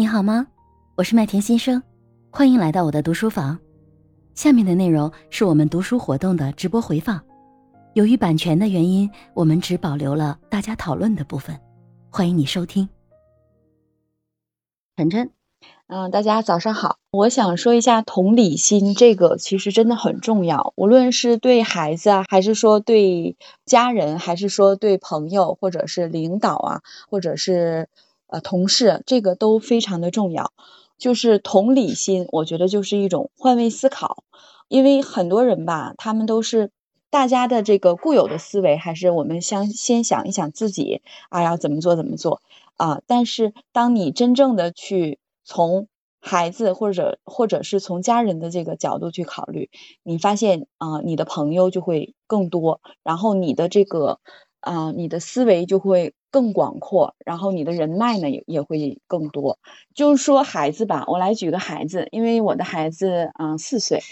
你好吗？我是麦田新生，欢迎来到我的读书房。下面的内容是我们读书活动的直播回放，由于版权的原因，我们只保留了大家讨论的部分。欢迎你收听。晨晨，嗯，大家早上好。我想说一下同理心，这个其实真的很重要。无论是对孩子啊，还是说对家人，还是说对朋友，或者是领导啊，或者是呃同事，这个都非常的重要。就是同理心，我觉得就是一种换位思考。因为很多人吧，他们都是大家的这个固有的思维，还是我们先先想一想自己啊，要怎么做怎么做。啊！但是当你真正的去从孩子或者或者是从家人的这个角度去考虑，你发现啊，你的朋友就会更多，然后你的这个啊，你的思维就会更广阔，然后你的人脉呢也也会更多。就是说孩子吧，我来举个孩子，因为我的孩子啊四岁，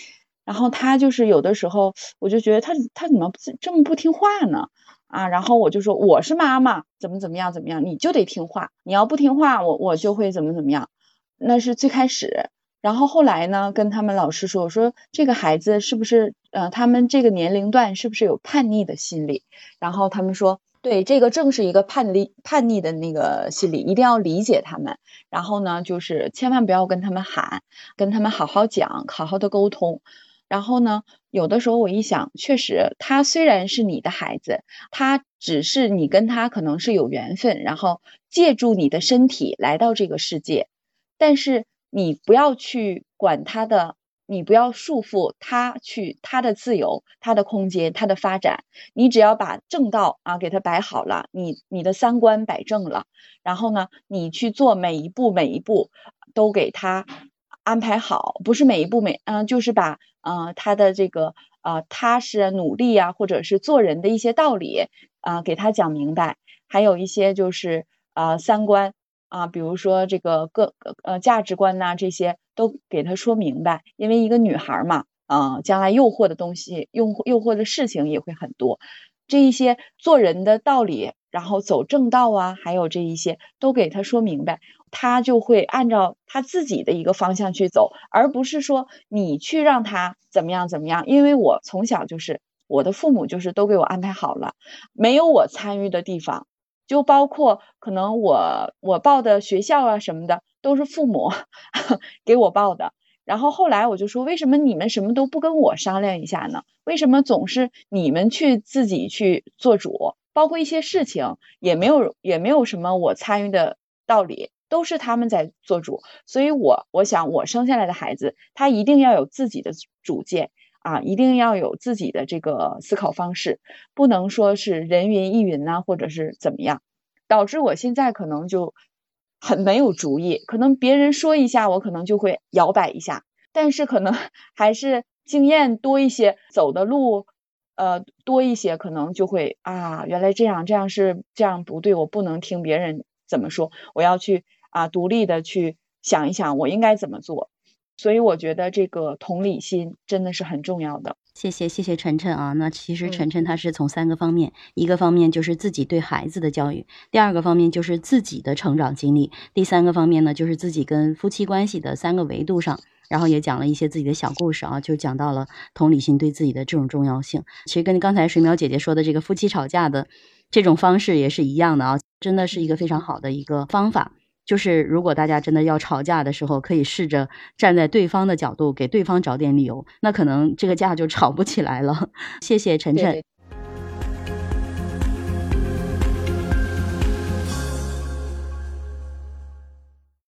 然后他就是有的时候我就觉得他他怎么这么不听话呢？啊，然后我就说我是妈妈，怎么怎么样怎么样，你就得听话，你要不听话，我我就会怎么怎么样。那是最开始，然后后来呢，跟他们老师说，我说这个孩子是不是呃，他们这个年龄段是不是有叛逆的心理？然后他们说，对，这个正是一个叛逆叛逆的那个心理，一定要理解他们。然后呢，就是千万不要跟他们喊，跟他们好好讲，好好的沟通。然后呢，有的时候我一想，确实，他虽然是你的孩子，他只是你跟他可能是有缘分，然后借助你的身体来到这个世界，但是你不要去管他的，你不要束缚他去他的自由、他的空间、他的发展，你只要把正道啊给他摆好了，你你的三观摆正了，然后呢，你去做每一步每一步都给他。安排好，不是每一步每嗯，就是把呃他的这个呃踏实努力啊，或者是做人的一些道理啊，给他讲明白。还有一些就是呃三观啊，比如说这个各呃价值观呐，这些都给他说明白。因为一个女孩嘛，啊，将来诱惑的东西、诱诱惑的事情也会很多。这一些做人的道理，然后走正道啊，还有这一些都给他说明白。他就会按照他自己的一个方向去走，而不是说你去让他怎么样怎么样。因为我从小就是我的父母就是都给我安排好了，没有我参与的地方，就包括可能我我报的学校啊什么的都是父母 给我报的。然后后来我就说，为什么你们什么都不跟我商量一下呢？为什么总是你们去自己去做主？包括一些事情也没有也没有什么我参与的道理。都是他们在做主，所以我我想我生下来的孩子，他一定要有自己的主见啊，一定要有自己的这个思考方式，不能说是人云亦云呐，或者是怎么样，导致我现在可能就很没有主意，可能别人说一下，我可能就会摇摆一下，但是可能 还是经验多一些，走的路呃多一些，可能就会啊，原来这样这样是这样不对，我不能听别人怎么说，我要去。啊，独立的去想一想，我应该怎么做。所以我觉得这个同理心真的是很重要的。谢谢，谢谢晨晨啊。那其实晨晨他是从三个方面，一个方面就是自己对孩子的教育，第二个方面就是自己的成长经历，第三个方面呢就是自己跟夫妻关系的三个维度上，然后也讲了一些自己的小故事啊，就讲到了同理心对自己的这种重要性。其实跟刚才水淼姐姐说的这个夫妻吵架的这种方式也是一样的啊，真的是一个非常好的一个方法。就是如果大家真的要吵架的时候，可以试着站在对方的角度，给对方找点理由，那可能这个架就吵不起来了。谢谢晨晨。